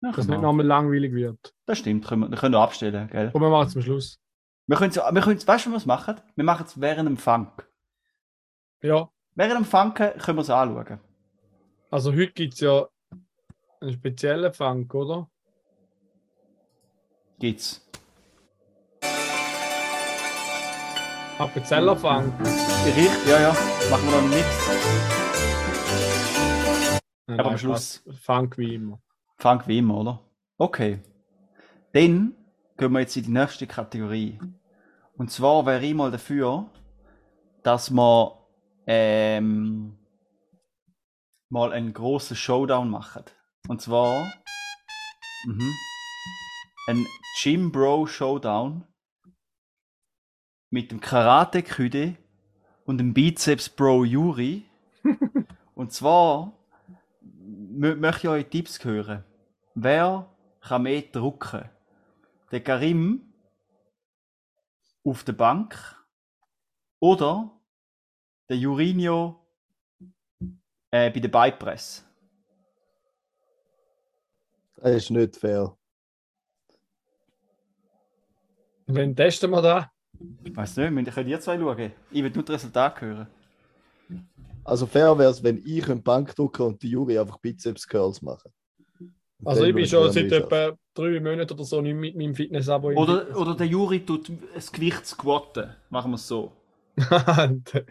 Ja, Dass es nicht wir. nochmal langweilig wird. Das stimmt, können wir, können wir abstellen, gell? Aber wir machen es am Schluss. Wir können wir können weißt du, was wir machen? Wir machen es während dem Funk. Ja. Während dem Funken können wir es anschauen. Also heute gibt es ja einen speziellen Funk, oder? Gibt's. Appenzeller Funk. Richtig, ja, ja. Machen wir noch einen Mix. Nein, Aber am Schluss. Funk wie immer. Funk wie immer, oder? Okay. Dann gehen wir jetzt in die nächste Kategorie. Und zwar wäre ich mal dafür, dass wir ähm, mal einen großen Showdown machen. Und zwar mhm, ein Gym Bro Showdown mit dem Karate Küde und dem Bizeps Bro Yuri. und zwar möchte ich eure Tipps hören. Wer kann mehr drucken? Der Karim auf der Bank oder der Jurinho äh, bei der Beipress? Das ist nicht fair. Wen testen wir da? Ich weiß nicht, wir können ihr zwei schauen. Ich will nur das Resultat hören. Also fair wäre es, wenn ich einen Bankdrucker und die Juri einfach Bizeps Curls machen. Und Also ich bin schon seit etwa drei Monaten oder so nicht mit meinem Fitness-Abo. im Oder, oder der Juri tut das Gewicht squatten. Machen wir es so. Fitness.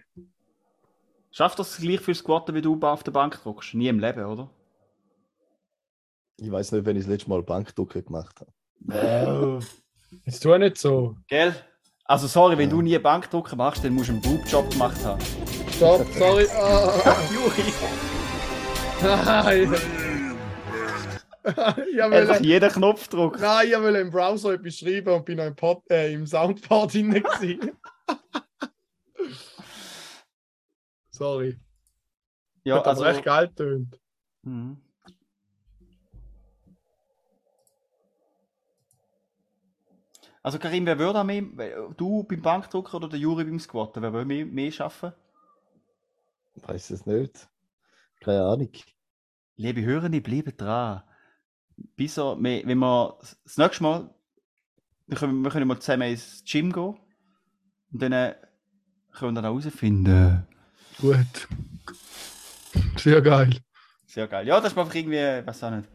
Schafft das gleich viel Squatten, wie du auf der Bank druckst? Nie im Leben, oder? Ich weiß nicht, wenn ich das letzte Mal Bankdrucker gemacht habe. Jetzt tu nicht so. Gell? Also sorry, wenn Ja. du nie Bankdrucker machst, dann musst du einen Boob-Job gemacht haben. Stopp, sorry. Ah, Juri! nein. ich Einfach jeden Knopf drücken. nein, ich wollte im Browser etwas schreiben und bin noch im, Pod, äh, im Soundboard drin. sorry. Ja, Hat also. recht geil tönt. Mhm. Also Karim, wer würde mehr, du beim Bankdrucker oder der Juri beim Squatten, wer würde mehr, mehr schaffen? Weiß es nicht. Keine Ahnung. Liebe Hörende, bleibt dran. Bis er, wir- wenn wir das nächste Mal, wir können, wir können mal zusammen ins Gym gehen und dann äh, können wir dann herausfinden. Gut. Sehr geil. Sehr geil. Ja, das ist einfach irgendwie, weiß auch nicht.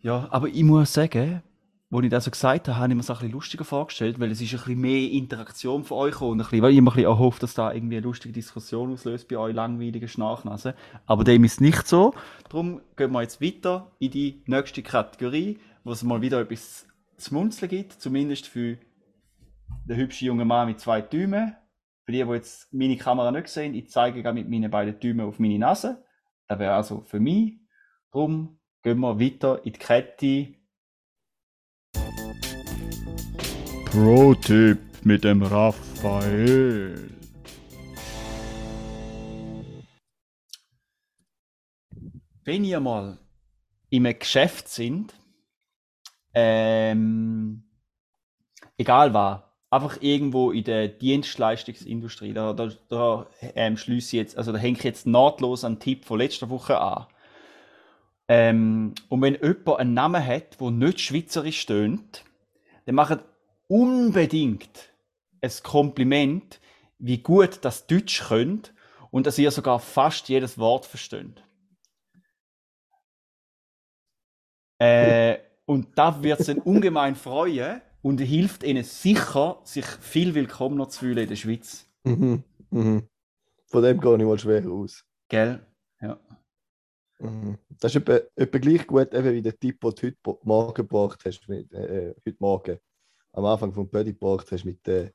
Ja, aber ich muss sagen, wo ich das so gesagt habe, habe ich mir es ein lustiger vorgestellt, weil es ist ein bisschen mehr Interaktion von euch gekommen und ein bisschen, weil ich immer ein bisschen erhofft, dass da irgendwie eine lustige Diskussion auslöst bei euch langweiligen Schnarchnasen. Aber dem ist nicht so. Darum gehen wir jetzt weiter in die nächste Kategorie, wo es mal wieder etwas zu munzeln gibt, zumindest für den hübschen jungen Mann mit zwei Däumen. Für die, die jetzt meine Kamera nicht sehen, ich zeige gerade mit meinen beiden Däumen auf meine Nase. Das wäre also für mich. Darum gehen wir weiter in die Kette. Pro-Tipp mit dem Raphael. Wenn ihr mal in einem Geschäft sind, ähm, egal was, einfach irgendwo in der Dienstleistungsindustrie, da, da, da ähm, schließe ich jetzt, also da hänge ich jetzt nahtlos an den Tipp von letzter Woche an. Ähm, und wenn jemand einen Namen hat, der nicht schweizerisch tönt, dann macht unbedingt ein Kompliment, wie gut das Deutsch könnt und dass ihr sogar fast jedes Wort versteht. Äh, und da wird es ungemein freuen und hilft ihnen sicher, sich viel willkommener zu fühlen in der Schweiz. Mhm. Mhm. Von dem gehe ich mal schwer aus. Gell? Ja. Mhm. Das ist etwa, etwa gleich gut, eben wie der Tipp, den du heute Morgen gebracht hast. Äh, äh, heute Morgen. Am Anfang vom Buddy gebracht hast mit, äh,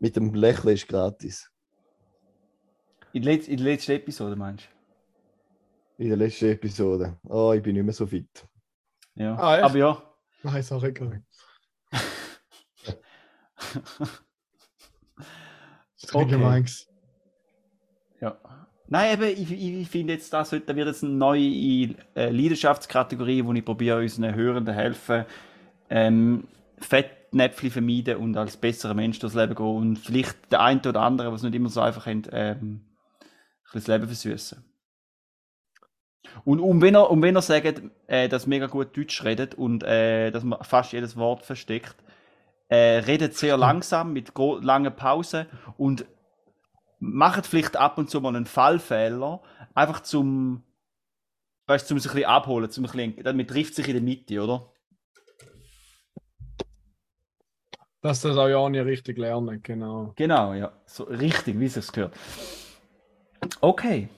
mit dem Lächeln ist gratis. In der, Letz in der letzten Episode meinst In der letzten Episode. Oh, ich bin nicht mehr so fit. du? Ja. Ah, echt? Aber ja. Nein, ist auch egal. Okay. gewesen. Ja. Nein, eben, ich, ich, ich finde jetzt, das heute wird jetzt eine neue äh, Leidenschaftskategorie, wo ich probiere, unseren Hörenden helfen, ähm, fett, Fettnäpfchen vermeiden und als besserer Mensch durchs Leben gehen und vielleicht der eine oder andere, was nicht immer so einfach haben, ähm, ein das Leben versüßen. Und, und wenn er, und wenn er sagt, äh, dass mega gut Deutsch redet und äh, dass man fast jedes Wort versteckt, äh, redet sehr langsam mit langen Pausen und macht vielleicht ab und zu mal einen Fallfehler, einfach zum, weißt, zum sich ein bisschen abholen, zum ein bisschen, damit trifft sich in der Mitte, oder? Dass das auch ja nicht richtig lernen, genau. Genau, ja. So richtig, wie es sich gehört. Okay.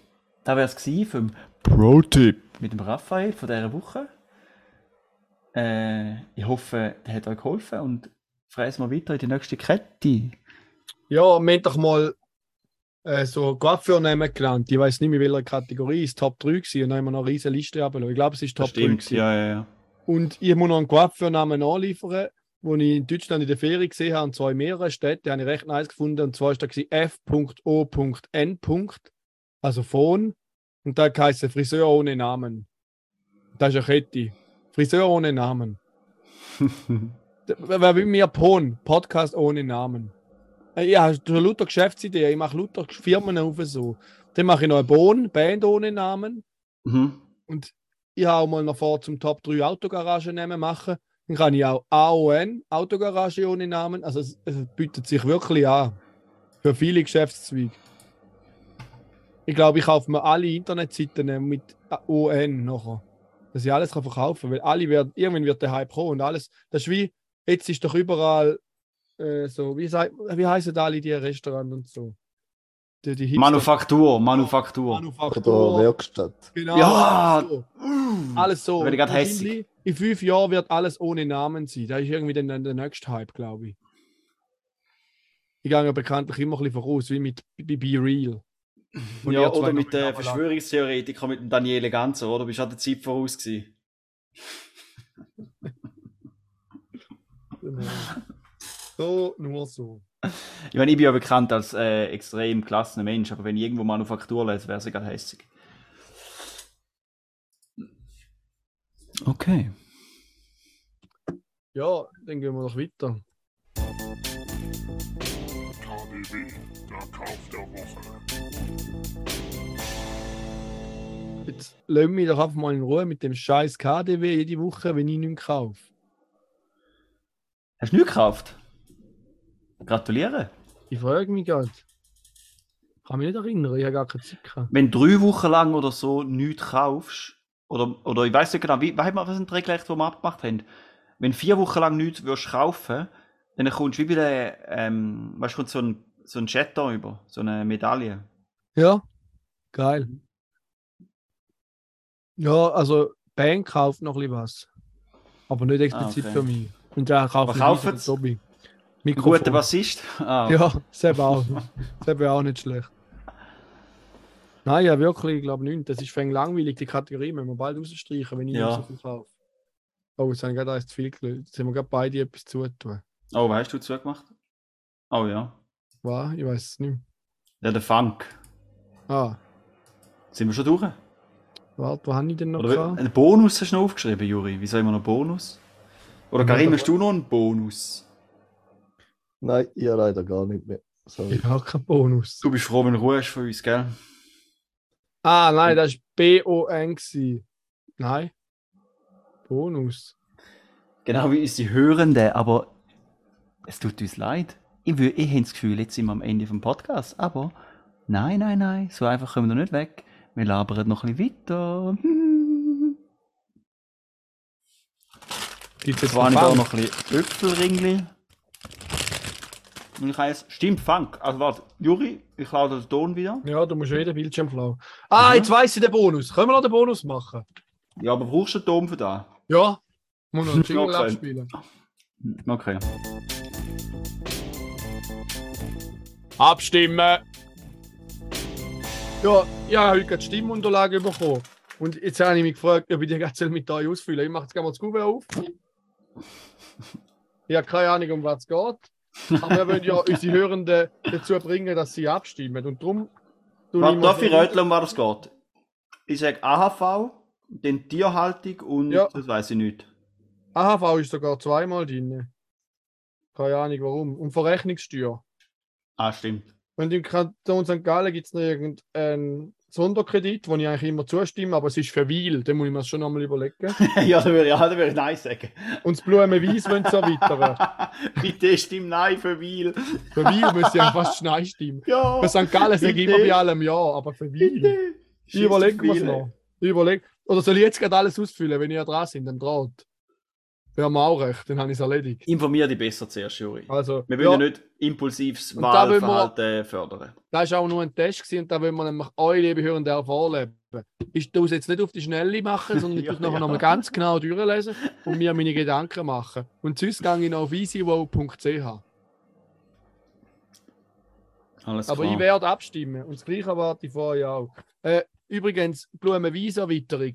Das wäre es vom Pro-Tipp mit dem Raphael von dieser Woche. Äh, ich hoffe, der hat euch geholfen und fräsen wir weiter in die nächste Kette. Ja, wir haben doch mal äh, so Coiffeur-Namen genannt. Ich weiß nicht mehr, welcher Kategorie es Top 3 war. Und dann haben wir noch eine riesige Liste abgelassen. Ich glaube, es ist Top 3. gewesen. ja, ja, ja. Und ich muss noch einen Coiffeur-Namen nachliefern, den ich in Deutschland in der Ferien gesehen habe, und zwar in mehreren Städten, habe ich recht nice gefunden. Und zwar ist da F.O.N. Also Phone. Und da heisst Friseur ohne Namen. Das ist eine Kette. Friseur ohne Namen. Wer will mir Pon? Podcast ohne Namen. Äh, Ja, hast du lauter Geschäftsideen. Ich mache lauter Firmen auf so. Dann mache ich noch eine Bon, Band ohne Namen. Mhm. Und ich habe auch mal noch vor, zum Top 3 Autogaragen nehmen machen. Dann kann ich auch AON, Autogarage ohne Namen. Also es, es bietet sich wirklich an. Für viele Geschäftszweige. Ich glaube, ich kaufe mir alle Internetseiten mit ON nachher. Dass ich alles kann verkaufen kann. Weil alle werden, irgendwann wird der Hype kommen und alles. Das ist wie, jetzt ist doch überall äh, so, wie, wie heißen alle die Restaurants und so? Die, die Manufaktur, Manufaktur. Manufaktur. Werkstatt. Genau. Ja. alles so. Alles so. Werde ich. In fünf Jahren wird alles ohne Namen sein. Das ist irgendwie dann der nächste Hype, glaube ich. Ich gehe ja bekanntlich immer ein bisschen voraus, wie mit Be Be Real. Und Ja, oder mit der. Verschwörungstheoretiker, mit dem Daniele Ganzer, oder? Bist du an der Zeit voraus gewesen? Genau. So, nur so. Ich meine, ich bin ja bekannt als äh, extrem klassener Mensch, aber wenn ich irgendwo Manufaktur lese, wäre es egal hässig. Okay. Ja, dann gehen wir noch weiter. KDW, der Kauf der Woche. Jetzt lassen mich doch einfach mal in Ruhe mit dem scheiß KDW jede Woche, wenn ich nichts kaufe. Hast du nichts gekauft? Gratuliere. Ich frage mich gerade. Kann mich nicht erinnern, ich habe gar keine Zeit gehabt. Wenn du drei Wochen lang oder so nichts kaufst, oder, oder ich weiß nicht genau, wie, was sind die Regeln, die wir abgemacht haben? Wenn du vier Wochen lang nichts würdest kaufen, dann kommst du wie bei der, ähm, weißt du, kommt so ein, so ein Jeton über, so eine Medaille. Ja, geil. Ja, also Bank kauft noch ein bisschen was. Aber nicht explizit Ah, okay. für mich. Und da kauft Was ich kauft's? Mikrofon. guter Bassist? Ah, Ja, selber auch. selber auch nicht schlecht. Nein, ja, wirklich, ich glaube nicht. Das ist fäng langweilig, die Kategorie. Müssen wir bald rausstreichen, wenn ich Ja. so viel kaufe. Oh, jetzt haben wir gerade eins zu viel gelöst. Jetzt haben wir gerade beide etwas zutun. Oh, was hast du zugemacht? Oh ja. Was? Ich weiß es nicht. Ja, der Funk. Ah, Sind wir schon durch? warte, wo habe ich denn noch Oder gehabt? einen Bonus hast du noch aufgeschrieben, Juri? Wieso immer noch Bonus? Oder Karin, hast du noch einen Bonus? Nein, ich leider gar nicht mehr. Sorry. Ich habe keinen Bonus. Du bist froh, wenn du Ruhe hast von uns, gell? Ah, nein, das war B-O-N. Nein. Bonus. Genau wie uns die Hörenden, aber es tut uns leid. Ich, wür- ich habe das Gefühl, jetzt sind wir am Ende vom Podcast, aber nein, nein, nein, so einfach kommen wir nicht weg. Wir labern noch ein bisschen weiter. Gibt es Jetzt jetzt war ich da noch ein bisschen Öpfelringli. Und ich heiße, stimmt, Funk. Also warte, Juri, ich lade den Ton wieder. Ja, du musst ja den Bildschirm klauen. Ah, Mhm. jetzt weiss ich den Bonus. Können wir noch den Bonus machen? Ja, aber brauchst du einen Ton für da? Ja. Muss noch einen Jingle Okay. abspielen. Okay. Abstimmen! Ja, ich habe heute die Stimmunterlage bekommen. Und jetzt habe ich mich gefragt, ob ich die ganze mit euch ausfüllen. Ich mache jetzt gerne mal das Kuvert auf. Ich habe keine Ahnung, um was es geht. Aber wir wollen ja unsere Hörenden dazu bringen, dass sie abstimmen. Und darum. darf ich röteln, um was es geht? Ich sage AHV, dann Tierhaltung und Ja. das weiß ich nicht. AHV ist sogar zweimal drin. Keine Ahnung warum. Und Verrechnungssteuer. Ah, stimmt. Und im Kanton St. Gallen gibt es noch irgendeinen Sonderkredit, wo ich eigentlich immer zustimme, aber es ist für Weil, den muss ich mir schon nochmal überlegen. ja, da würde ich, ja, da würde ich Nein sagen. Und das Blumenweiss wollen sie erweitern. Bitte stimm Nein für Weil. Für Weil müsste ich fast Nein stimmen. Ja. Für St. Gallen sage ich immer bei allem Ja, aber für Weil. Ich überlege mir Scheiss, noch. Ich überleg. Oder soll ich jetzt gerade alles ausfüllen, wenn ihr dran sind, dann draht. Wir haben auch recht, dann habe ich es erledigt. Informier dich besser zuerst, Juri. Also, Wir wollen ja nicht impulsives Und da wollen wir- Wahlverhalten fördern. das war auch nur ein Test gewesen, und da wollen wir nämlich euch, liebe Hörende, vorleben. Ich tue es jetzt nicht auf die Schnelle machen, sondern ich Ja, tue es nachher ja. nochmal ganz genau durchlesen und mir meine Gedanken machen. Und sonst gehe ich noch auf easywow.ch. Alles Aber klar. ich werde abstimmen. Und das Gleiche erwarte ich vorher auch. Äh, übrigens, Blumenweiss-Erweiterung.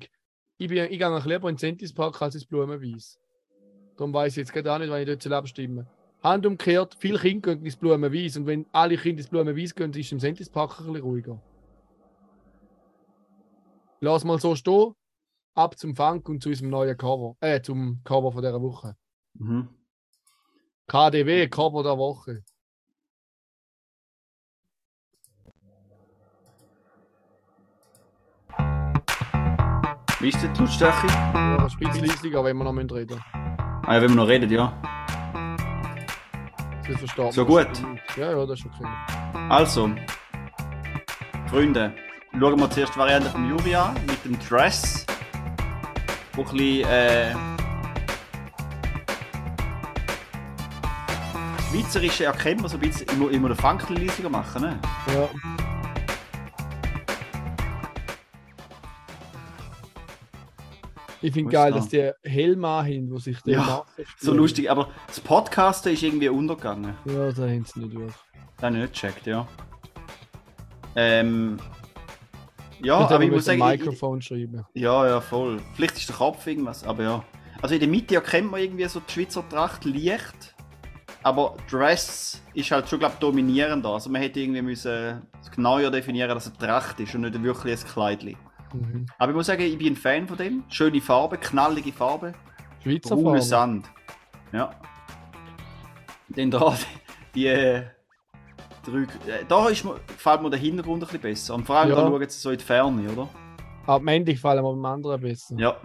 Ich, bin, ich gehe noch lieber in den Sentispark als ins Blumenweiss. Darum weiß ich jetzt gerade auch nicht, wann ich dort abstimmen soll. Hand umgekehrt, viele Kinder gehen ins Blumenweiss. Und wenn alle Kinder ins Blumenweiss gehen, ist im Sentispark ein bisschen ruhiger. Lass mal so stehen. Ab zum Funk und zu unserem neuen Cover. Äh, zum Cover von dieser Woche. Mhm. KDW, Cover der Woche. Wie ist denn die Lautstärke? Ja, ein bisschen leisiger, wenn wir noch reden müssen. Ah ja, wenn wir noch reden, ja. Versteht So man. gut. Ja, ja, das ist okay. Also, Freunde, schauen wir zuerst die Variante vom Juri an, mit dem Dress. Wo ein bisschen, äh, Schweizerische erkennt man so ein bisschen, immer, immer den Funk ein bisschen leisiger machen, ne? Ja. Ich finde Wo geil, da? dass die Helma haben, die sich den Ja. So lustig, aber das Podcasten ist irgendwie untergegangen. Ja, da haben sie nicht durch. Das habe ich nicht gecheckt, ja. Ähm. Ja, aber ich muss sagen, ich, Mikrofon schreiben. Ja, ja, voll. Vielleicht ist der Kopf irgendwas, aber ja. Also in der Mitte erkennt man irgendwie so die Schweizer Tracht leicht. Aber Dress ist halt schon, glaube ich, dominierender. Also man hätte irgendwie müssen genauer definieren, dass es eine Tracht ist und nicht wirklich ein Kleidchen. Mhm. Aber ich muss sagen, ich bin ein Fan von dem. Schöne Farbe, knallige Farbe. Schweizer Brauner Farbe. Sand. Ja. Dann da die äh, drei, äh, Da ist mir, gefällt mir der Hintergrund ein bisschen besser. Und vor allem Ja. da schauen sie so in die Ferne, oder? Aber am Ende gefallen mir beim anderen besser. Ja.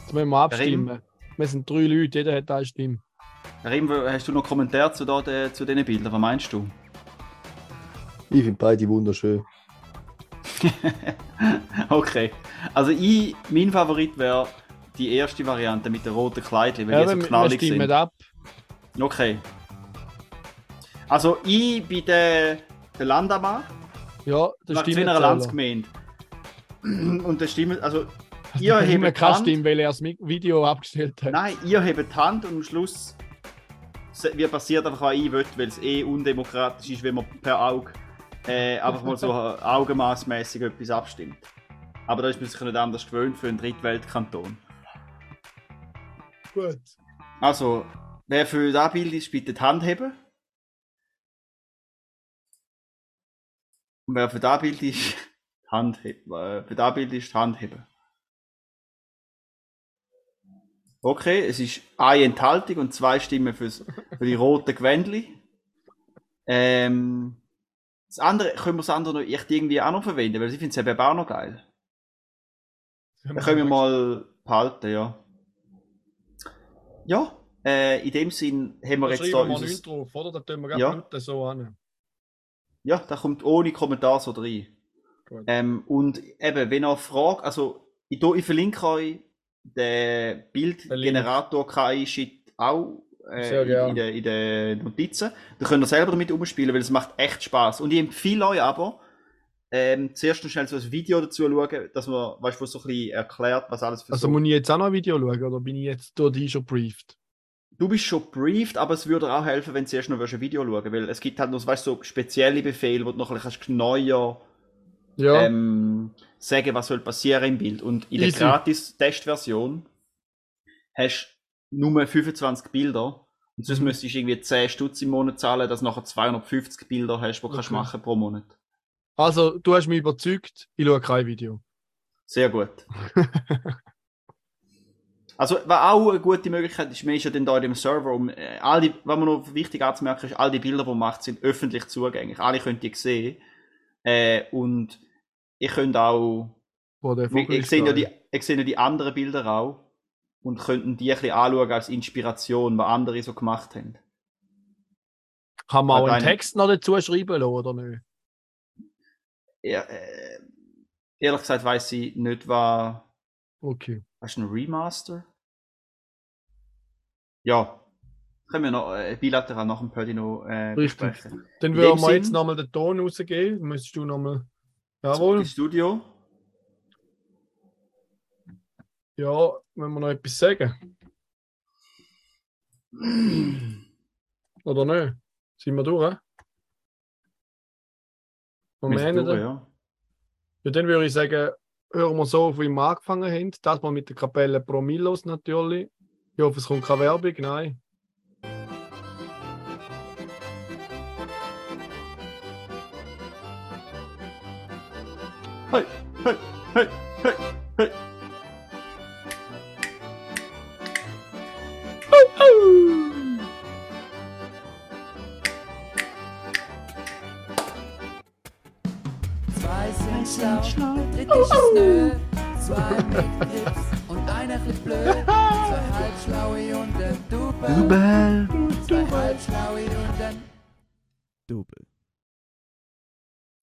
Jetzt müssen wir abstimmen. Wir sind drei Leute, jeder hat eine Stimme. Karim, hast du noch Kommentar zu, da, zu diesen Bildern? Was meinst du? Ich finde beide wunderschön. okay. Also ich, mein Favorit wäre die erste Variante mit den roten Kleidchen, weil Ja, die wir, so wir knallig stimmen sind. ab. Okay. Also ich bin der, der Landamann. Ja, das nach stimmt. Zwinner Landsgemeinde. Und das stimmt, also ihr hebt die Hand. Stimme, weil er das Video abgestellt hat. Nein, ihr hebt die Hand und am Schluss wie passiert einfach, was ich will, weil es eh undemokratisch ist, wenn man per Auge äh, einfach mal so augenmaßmäßig etwas abstimmt. Aber da ist man sich nicht anders gewöhnt für einen Drittweltkanton. Gut. Also, wer für das Bild ist, bitte die Hand heben. Und wer für das Bild ist, die Hand heben. Äh, Für das Bild ist die Hand heben. Okay, es ist eine Enthaltung und zwei Stimmen fürs, für die roten Gewändli. Ähm, das andere, können wir das andere noch echt irgendwie auch noch verwenden, weil ich finde es eben auch noch geil. Dann können wir mal behalten, ja. Ja, äh, in dem Sinn haben wir Da jetzt da wir unser, nichts drauf, oder? Da tun wir Ja. gerade so an. Ja, da kommt ohne Kommentar so rein. Ähm, und eben, wenn ihr fragt, also ich, tu- ich verlinke euch den Bildgenerator KI-Shit auch äh, in, gern. in, den, in den Notizen. Da könnt ihr selber damit umspielen, weil es macht echt Spaß. Und ich empfehle euch aber, ähm, zuerst noch schnell so ein Video dazu schauen, dass man, weißt du, so ein bisschen erklärt, was alles für Also so muss ich jetzt auch noch ein Video schauen, oder bin ich jetzt durch die schon briefed? Du bist schon briefed, aber es würde auch helfen, wenn du zuerst noch ein Video schauen weil es gibt halt noch weißt, du, so spezielle Befehle, wo du noch ein bisschen neuer Ja. ähm, sagen, was soll passieren im Bild. Und in der. Gratis-Testversion hast du nur 25 Bilder. Und sonst Mhm. müsstest du irgendwie 10 Stutz im Monat zahlen, dass du nachher 250 Bilder hast, die du kannst Okay. machen pro Monat. Also, du hast mich überzeugt, ich schaue kein Video. Sehr gut. Also, was auch eine gute Möglichkeit ist, man ist ja dann da in dem Server, um, äh, all die, was man noch wichtig anzumerken ist, all die Bilder, die man macht, sind öffentlich zugänglich. Alle könnt ihr sehen. Äh, und ihr könnt auch, Vogel ihr ist seht ja die, ihr seht ja die anderen Bilder auch. Und könnten die ein bisschen anschauen als Inspiration, was andere so gemacht haben. Kann man auch einen Eine- Text noch dazu schreiben lassen, oder nicht? Ja, äh, ehrlich gesagt weiß ich nicht, was, Okay. was ist ein Remaster? Ja. Können wir noch äh, bilateral nach dem Pödi noch äh, Richtig. besprechen. Dann würden wir jetzt Sinn- nochmal den Ton rausgeben. Müsstest du nochmal. Jawohl. ins Studio. Ja, wenn wir noch etwas sagen. Oder nicht? Sind wir durch? Wir sind durch, den- ja. Ja, dann würde ich sagen, hören wir so auf, wie wir angefangen haben. Das mal mit der Kapelle Promillos natürlich. Ich hoffe, es kommt keine Werbung. Nein. Hey, hey, hey. Und